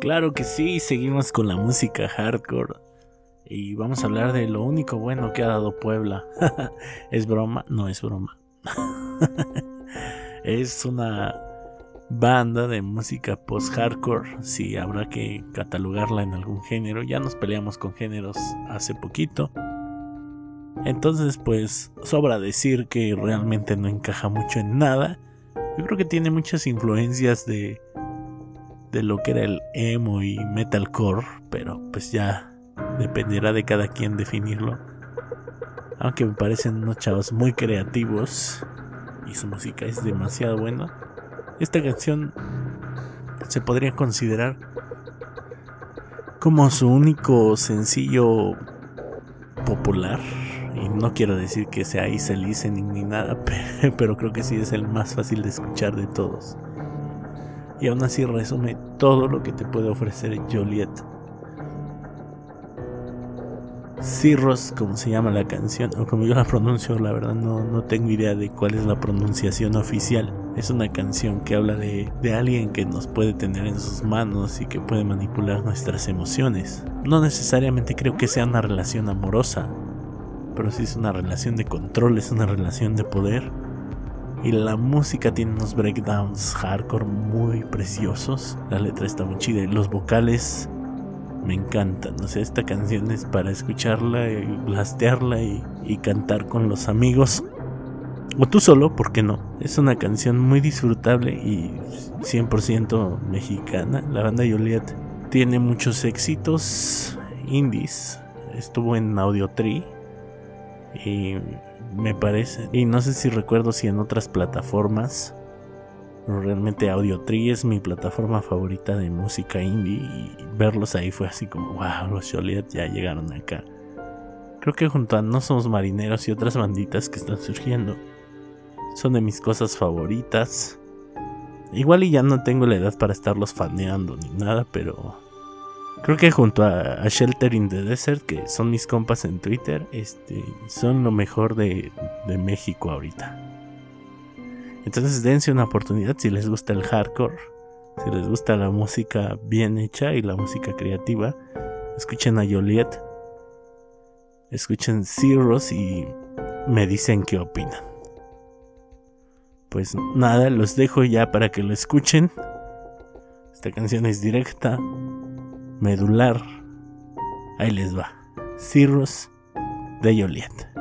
Claro que sí, seguimos con la música hardcore. Y vamos a hablar de lo único bueno que ha dado Puebla. ¿Es broma? No es broma. es una banda de música post-hardcore. Si habrá que catalogarla en algún género. Ya nos peleamos con géneros hace poquito. Entonces, pues, sobra decir que realmente no encaja mucho en nada. Yo creo que tiene muchas influencias de de lo que era el emo y metalcore, pero pues ya dependerá de cada quien definirlo. Aunque me parecen unos chavos muy creativos y su música es demasiado buena. Esta canción se podría considerar como su único sencillo popular. Y no quiero decir que sea Listening ni nada, pero creo que sí es el más fácil de escuchar de todos y aún así resume todo lo que te puede ofrecer Joliet. Cirros, como se llama la canción, o como yo la pronuncio, la verdad no, no tengo idea de cuál es la pronunciación oficial. Es una canción que habla de, de alguien que nos puede tener en sus manos y que puede manipular nuestras emociones. No necesariamente creo que sea una relación amorosa, pero sí es una relación de control, es una relación de poder y la música tiene unos breakdowns hardcore muy preciosos. La letra está muy chida. Y los vocales me encantan. O sea, esta canción es para escucharla y blastearla y, y cantar con los amigos. O tú solo, ¿por qué no? Es una canción muy disfrutable y 100% mexicana. La banda Juliet tiene muchos éxitos indies. Estuvo en Audio Tree. Y me parece. Y no sé si recuerdo si en otras plataformas. Pero realmente Audio Tree es mi plataforma favorita de música indie. Y verlos ahí fue así como, wow, los Joliet ya llegaron acá. Creo que junto a No Somos Marineros y otras banditas que están surgiendo, son de mis cosas favoritas. Igual y ya no tengo la edad para estarlos faneando ni nada, pero Creo que junto a, Shelter in the Desert, que son mis compas en Twitter, este, son lo mejor de, de México ahorita. Entonces dense una oportunidad si les gusta el hardcore, si les gusta la música bien hecha y la música creativa. Escuchen a Joliet, escuchen Zeros y me dicen qué opinan. Pues nada, los dejo ya para que lo escuchen. Esta canción es directa, medular. Ahí les va. Cirrus de Joliet.